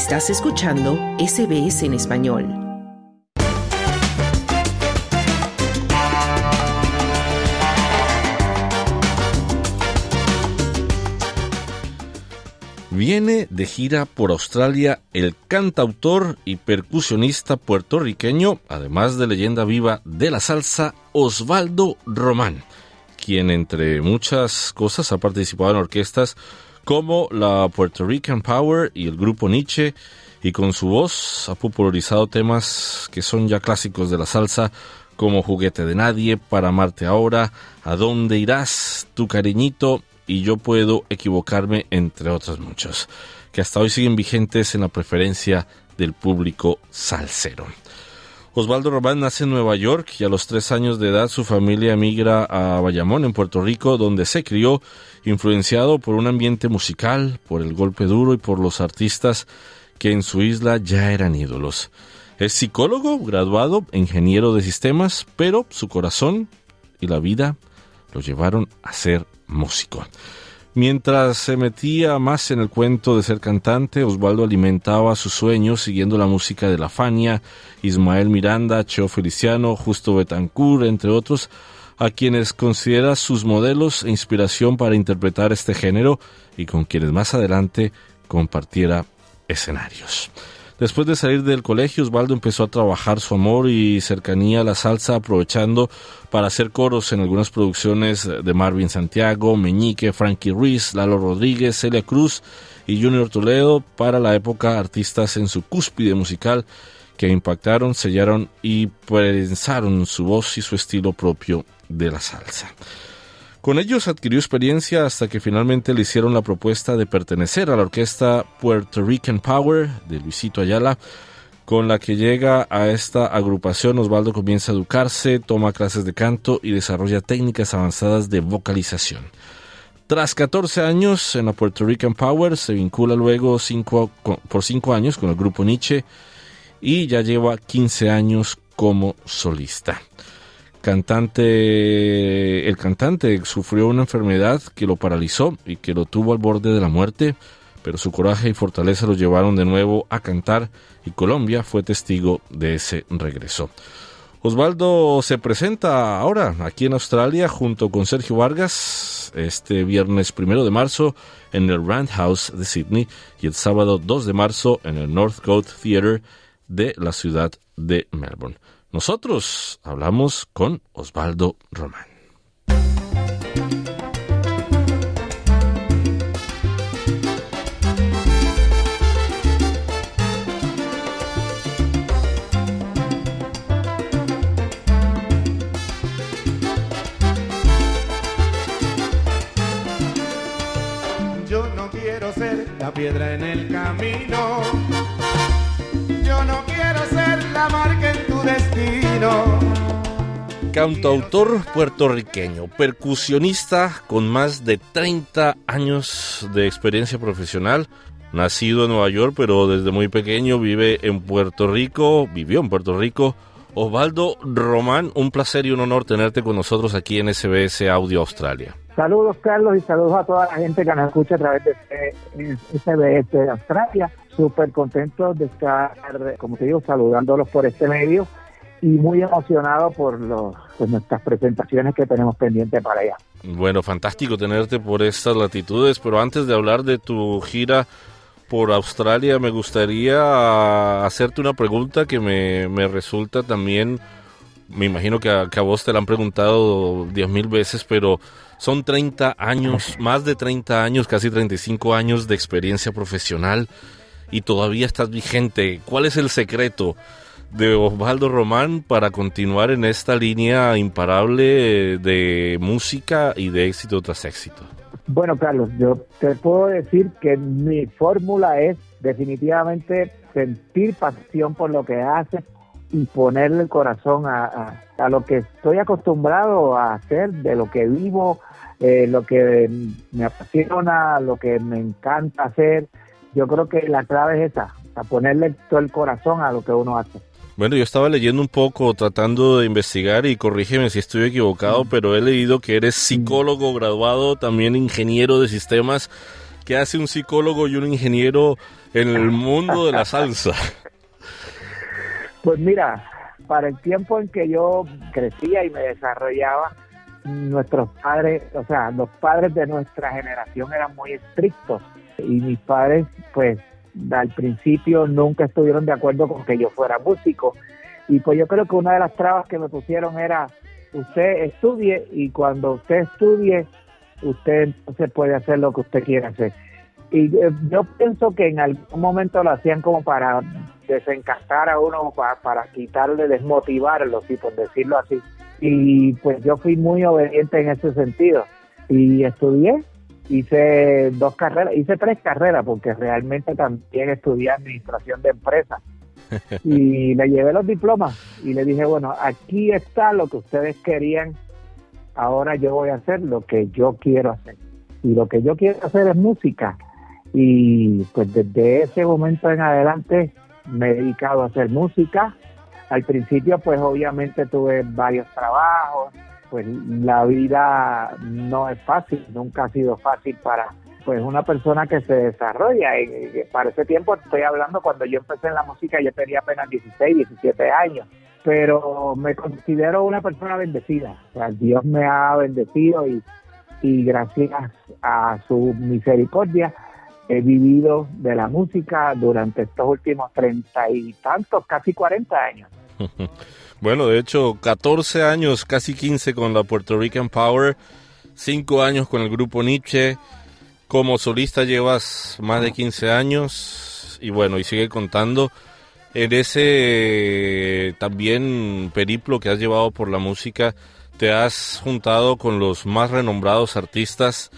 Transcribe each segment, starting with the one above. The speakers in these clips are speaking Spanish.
Estás escuchando SBS en español. Viene de gira por Australia el cantautor y percusionista puertorriqueño, además de leyenda viva de la salsa, Osvaldo Román, quien entre muchas cosas ha participado en orquestas como la Puerto Rican Power y el grupo Nietzsche, y con su voz ha popularizado temas que son ya clásicos de la salsa, como Juguete de Nadie, Para Amarte Ahora, A Dónde Irás, Tu Cariñito y Yo Puedo Equivocarme, entre otros muchos, que hasta hoy siguen vigentes en la preferencia del público salsero. Osvaldo Román nace en Nueva York y a los tres años de edad su familia emigra a Bayamón, en Puerto Rico, donde se crió, influenciado por un ambiente musical, por el golpe duro y por los artistas que en su isla ya eran ídolos. Es psicólogo, graduado, ingeniero de sistemas, pero su corazón y la vida lo llevaron a ser músico. Mientras se metía más en el cuento de ser cantante, Osvaldo alimentaba sus sueños siguiendo la música de La Fania, Ismael Miranda, Cheo Feliciano, Justo Betancourt, entre otros, a quienes considera sus modelos e inspiración para interpretar este género y con quienes más adelante compartiera escenarios. Después de salir del colegio, Osvaldo empezó a trabajar su amor y cercanía a la salsa, aprovechando para hacer coros en algunas producciones de Marvin Santiago, Meñique, Frankie Ruiz, Lalo Rodríguez, Celia Cruz y Junior Toledo, para la época artistas en su cúspide musical que impactaron, sellaron y prensaron su voz y su estilo propio de la salsa. Con ellos adquirió experiencia hasta que finalmente le hicieron la propuesta de pertenecer a la orquesta Puerto Rican Power de Luisito Ayala, con la que llega a esta agrupación Osvaldo comienza a educarse, toma clases de canto y desarrolla técnicas avanzadas de vocalización. Tras 14 años en la Puerto Rican Power, se vincula luego por 5 años con el grupo Nietzsche y ya lleva 15 años como solista cantante, el cantante sufrió una enfermedad que lo paralizó y que lo tuvo al borde de la muerte, pero su coraje y fortaleza lo llevaron de nuevo a cantar y Colombia fue testigo de ese regreso. Osvaldo se presenta ahora aquí en Australia junto con Sergio Vargas este viernes primero de marzo en el House de Sydney y el sábado 2 de marzo en el Northcote Theatre de la ciudad de Melbourne. Nosotros hablamos con Osvaldo Román. Yo no quiero ser la piedra en el camino. Cantautor puertorriqueño, percusionista con más de 30 años de experiencia profesional, nacido en Nueva York, pero desde muy pequeño vive en Puerto Rico, vivió en Puerto Rico. Osvaldo Román, un placer y un honor tenerte con nosotros aquí en SBS Audio Australia. Saludos Carlos y saludos a toda la gente que nos escucha a través de SBS Australia. Súper contento de estar, como te digo, saludándolos por este medio y muy emocionado por los, nuestras presentaciones que tenemos pendientes para allá. Bueno, fantástico tenerte por estas latitudes, pero antes de hablar de tu gira por Australia, me gustaría hacerte una pregunta que me, me resulta también, me imagino que a, que a vos te la han preguntado diez mil veces, pero son 30 años, más de 30 años, casi 35 años de experiencia profesional y todavía estás vigente. ¿Cuál es el secreto? De Osvaldo Román para continuar en esta línea imparable de música y de éxito tras éxito? Bueno, Carlos, yo te puedo decir que mi fórmula es definitivamente sentir pasión por lo que haces y ponerle el corazón a, lo que estoy acostumbrado a hacer, de lo que vivo, eh, lo que me apasiona, lo que me encanta hacer. Yo creo que la clave es esa, a ponerle todo el corazón a lo que uno hace. Bueno, yo estaba leyendo un poco, tratando de investigar y corrígeme si estoy equivocado, pero he leído que eres psicólogo graduado, también ingeniero de sistemas. ¿Qué hace un psicólogo y un ingeniero en el mundo de la salsa? Pues mira, para el tiempo en que yo crecía y me desarrollaba, nuestros padres, o sea, los padres de nuestra generación eran muy estrictos y mis padres, pues, al principio nunca estuvieron de acuerdo con que yo fuera músico. Y pues yo creo que una de las trabas que me pusieron era, usted estudie y cuando usted estudie, usted entonces puede hacer lo que usted quiera hacer. Y eh, yo pienso que en algún momento lo hacían como para desencantar a uno, para, para quitarle, desmotivarlo, sí, por decirlo así. Y pues yo fui muy obediente en ese sentido. Y estudié, hice dos carreras, hice tres carreras, porque realmente también estudié administración de empresas. Y le llevé los diplomas y le dije, bueno, aquí está lo que ustedes querían, ahora yo voy a hacer lo que yo quiero hacer. Y lo que yo quiero hacer es música. Y pues desde ese momento en adelante me he dedicado a hacer música. Al principio pues obviamente tuve varios trabajos, pues la vida no es fácil, nunca ha sido fácil para pues una persona que se desarrolla. Para ese tiempo estoy hablando cuando yo empecé en la música yo tenía apenas 16, 17 años, pero me considero una persona bendecida. O sea, Dios me ha bendecido y, y gracias a su misericordia he vivido de la música durante estos últimos treinta y tantos, casi 40 años. Bueno, de hecho, 14 años, casi 15 con la Puerto Rican Power, 5 años con el grupo Nietzsche. Como solista llevas más de 15 años y bueno, y sigue contando. En ese también periplo que has llevado por la música, te has juntado con los más renombrados artistas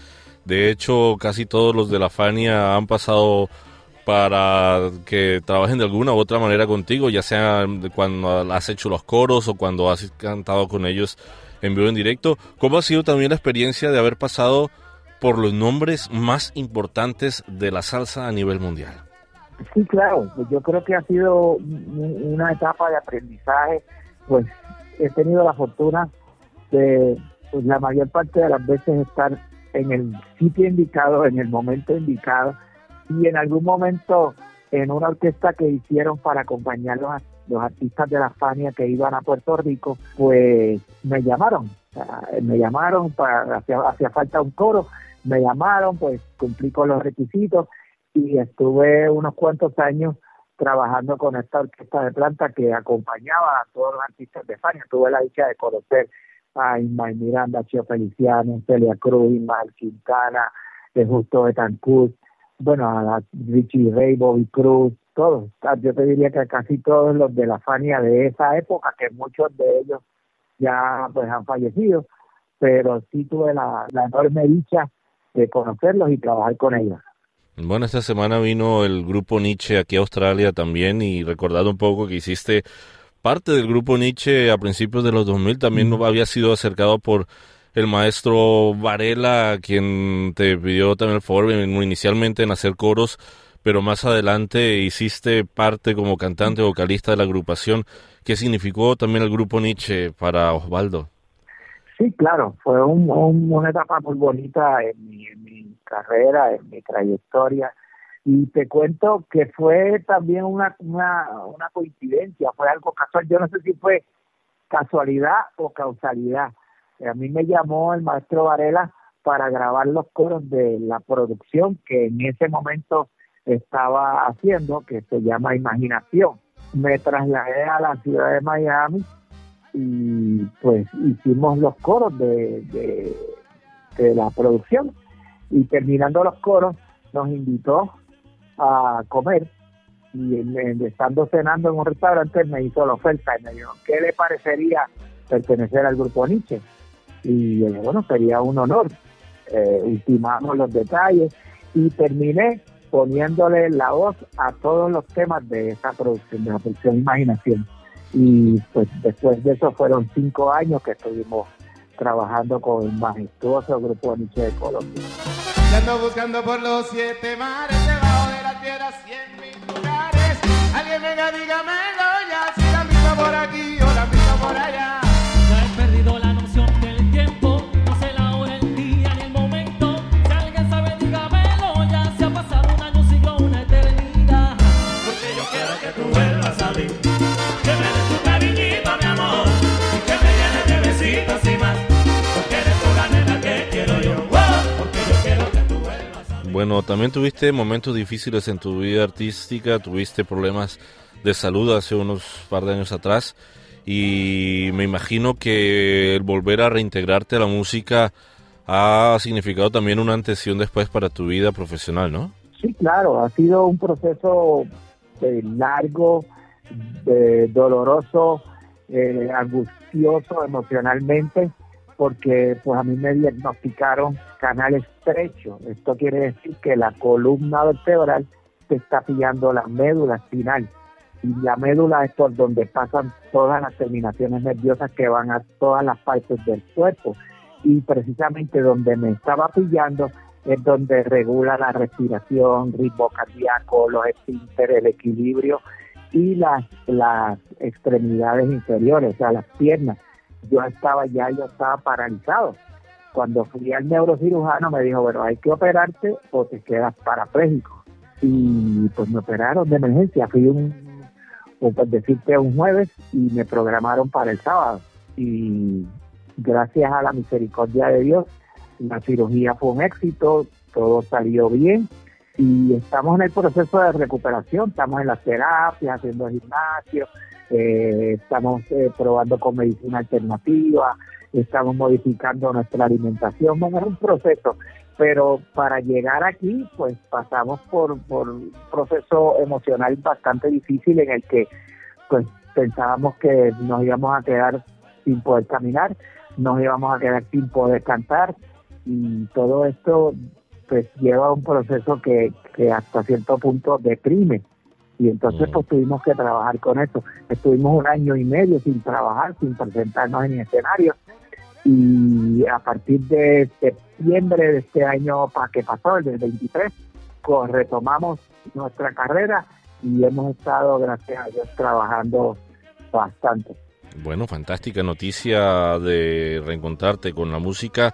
de hecho, casi todos los de la Fania han pasado para que trabajen de alguna u otra manera contigo, ya sea cuando has hecho los coros o cuando has cantado con ellos en vivo en directo. ¿Cómo ha sido también la experiencia de haber pasado por los nombres más importantes de la salsa a nivel mundial? Sí, claro, pues yo creo que ha sido una etapa de aprendizaje, pues he tenido la fortuna de pues, la mayor parte de las veces estar en el sitio indicado, en el momento indicado, y en algún momento en una orquesta que hicieron para acompañar los, los artistas de la Fania que iban a Puerto Rico, pues me llamaron, me llamaron, para hacía, hacía falta un coro, me llamaron, pues cumplí con los requisitos y estuve unos cuantos años trabajando con esta orquesta de planta que acompañaba a todos los artistas de Fania. Tuve la dicha de conocer a Ismael Miranda, Chio Feliciano, Celia Cruz, Ismael Quintana, de Justo Betancourt, bueno, a Richie Ray, Bobby Cruz, todos. Yo te diría que casi todos los de la Fania de esa época, que muchos de ellos ya pues han fallecido, pero sí tuve la, la enorme dicha de conocerlos y trabajar con ellos. Bueno, esta semana vino el grupo Nietzsche aquí a Australia también y recordado un poco que hiciste parte del grupo Nietzsche a principios de los 2000 también no había sido acercado por el maestro Varela, quien te pidió también el favor inicialmente en hacer coros, pero más adelante hiciste parte como cantante vocalista de la agrupación. ¿Qué significó también el grupo Nietzsche para Osvaldo? Sí, claro, fue una etapa muy bonita en mi, en mi carrera, en mi trayectoria y te cuento que fue también una, una coincidencia, fue algo casual, yo no sé si fue casualidad o causalidad. A mí me llamó el maestro Varela para grabar los coros de la producción que en ese momento estaba haciendo, que se llama Imaginación. Me trasladé a la ciudad de Miami y pues hicimos los coros de, de, de la producción y terminando los coros nos invitó a comer y estando cenando en un restaurante me hizo la oferta y me dijo, ¿qué le parecería pertenecer al grupo Nietzsche? Y yo bueno, sería un honor. Eh, ultimamos los detalles y terminé poniéndole la voz a todos los temas de esa producción, de la producción Imaginación. Y pues después de eso fueron cinco años que estuvimos trabajando con el majestuoso grupo Nietzsche de Colombia. ando buscando por los siete mares tierra cien mil lugares. Alguien venga, Bueno, también tuviste momentos difíciles en tu vida artística, tuviste problemas de salud hace unos par de años atrás y me imagino que el volver a reintegrarte a la música ha significado también una antes y un después para tu vida profesional, ¿no? Sí, claro, ha sido un proceso eh, largo, eh, doloroso, eh, angustioso emocionalmente, porque pues a mí me diagnosticaron canal estrecho. Esto quiere decir que la columna vertebral se está pillando la médula espinal. Y la médula es por donde pasan todas las terminaciones nerviosas que van a todas las partes del cuerpo. Y precisamente donde me estaba pillando es donde regula la respiración, ritmo cardíaco, los esfínteres, el equilibrio y las, las extremidades inferiores, o sea, las piernas. Yo estaba ya, yo estaba paralizado. Cuando fui al neurocirujano me dijo, bueno, hay que operarte o te quedas parapléjico. Y pues me operaron de emergencia. Fui un, pues decirte, un jueves y me programaron para el sábado. Y gracias a la misericordia de Dios, la cirugía fue un éxito, todo salió bien y estamos en el proceso de recuperación, estamos en las terapias, haciendo gimnasio, eh, estamos eh, probando con medicina alternativa, estamos modificando nuestra alimentación, bueno, es un proceso, pero para llegar aquí, pues pasamos por, por un proceso emocional bastante difícil en el que pues pensábamos que nos íbamos a quedar sin poder caminar, nos íbamos a quedar sin poder cantar, y todo esto pues lleva a un proceso que, que hasta cierto punto deprime. Y entonces pues tuvimos que trabajar con eso. Estuvimos un año y medio sin trabajar, sin presentarnos en escenario y a partir de septiembre de este año para que pasó, el del 23, pues retomamos nuestra carrera y hemos estado, gracias a Dios, trabajando bastante. Bueno, fantástica noticia de reencontrarte con la música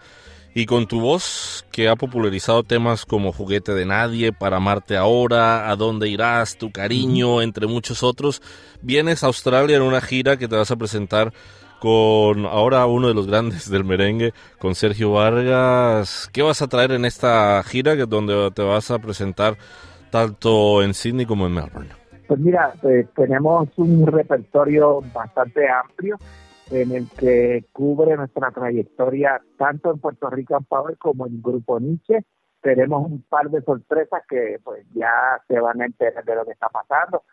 y con tu voz que ha popularizado temas como Juguete de Nadie, Para Amarte Ahora, A Dónde Irás, Tu Cariño, entre muchos otros, vienes a Australia en una gira que te vas a presentar con ahora uno de los grandes del merengue, con Sergio Vargas. ¿Qué vas a traer en esta gira donde te vas a presentar tanto en Sydney como en Melbourne? Pues mira, eh, tenemos un repertorio bastante amplio en el que cubre nuestra trayectoria tanto en Puerto Rico en Power como en Grupo Nietzsche. Tenemos un par de sorpresas que pues ya se van a enterar de lo que está pasando.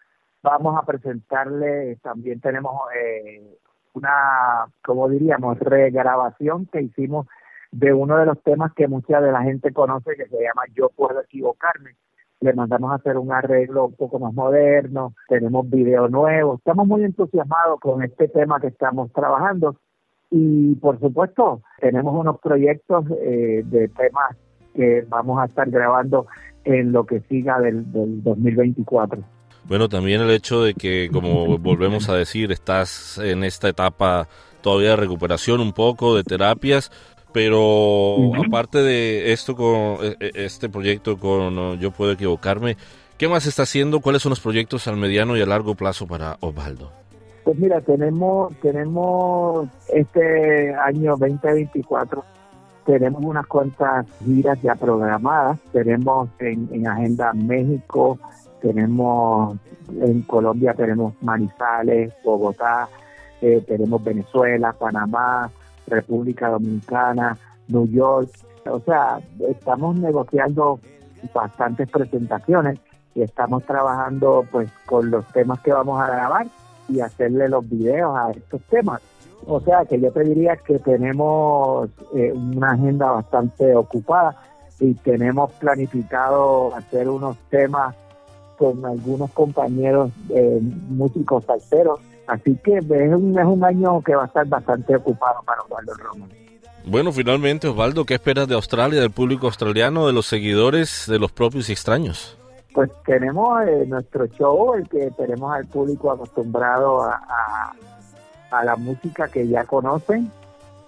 Vamos a presentarle, también tenemos eh, una, como diríamos, regrabación que hicimos de uno de los temas que mucha de la gente conoce que se llama Yo puedo equivocarme. Le mandamos a hacer un arreglo un poco más moderno, tenemos video nuevo, estamos muy entusiasmados con este tema que estamos trabajando. Y por supuesto tenemos unos proyectos eh, de temas que vamos a estar grabando en lo que siga del, del 2024. Bueno, también el hecho de que, como volvemos a decir, estás en esta etapa todavía de recuperación un poco, de terapias, pero aparte de esto con e, e, este proyecto con Yo puedo equivocarme, ¿qué más está haciendo? ¿Cuáles son los proyectos al mediano y a largo plazo para Osvaldo? Pues mira, tenemos tenemos este año 2024 tenemos unas cuantas giras ya programadas. Tenemos en, en agenda México, tenemos en Colombia, tenemos Manizales, Bogotá, eh, tenemos Venezuela, Panamá, República Dominicana, New York. O sea, estamos negociando bastantes presentaciones y estamos trabajando pues con los temas que vamos a grabar y hacerle los videos a estos temas. O sea que yo te diría que tenemos eh, una agenda bastante ocupada y tenemos planificado hacer unos temas con algunos compañeros eh, músicos salseros Así que es un, es un año que va a estar bastante ocupado para Osvaldo Roman. Bueno, finalmente, Osvaldo, ¿qué esperas de Australia, del público australiano, de los seguidores, de los propios y extraños? Pues tenemos eh, nuestro show, el que tenemos al público acostumbrado a, a, la música que ya conocen.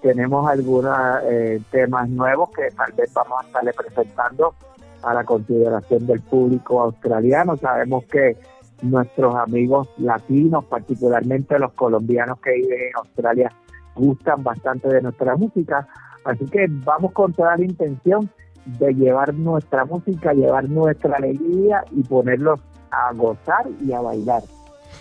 Tenemos algunos eh, temas nuevos que tal vez vamos a estarle presentando a la consideración del público australiano. Sabemos que nuestros amigos latinos, particularmente los colombianos que viven en Australia, gustan bastante de nuestra música. Así que vamos con toda la intención de llevar nuestra música, llevar nuestra alegría y ponerlos a gozar y a bailar.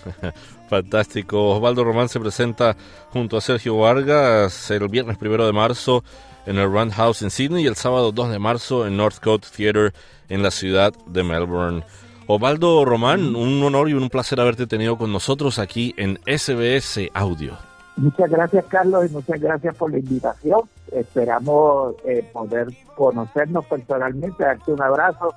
Fantástico. Osvaldo Román se presenta junto a Sergio Vargas el viernes primero de marzo en el Roundhouse en Sydney y el sábado 2 de marzo en Northcote Theatre en la ciudad de Melbourne. Osvaldo Román, un honor y un placer haberte tenido con nosotros aquí en SBS Audio. Muchas gracias Carlos y muchas gracias por la invitación. Esperamos eh, poder conocernos personalmente, darte un abrazo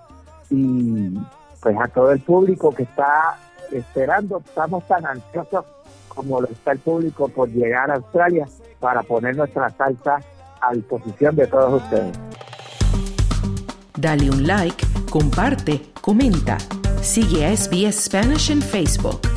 y pues a todo el público que está esperando, estamos tan ansiosos como lo está el público por llegar a Australia para poner nuestra salsa a disposición de todos ustedes. Dale un like, comparte, comenta. Sigue a SBS Spanish en Facebook.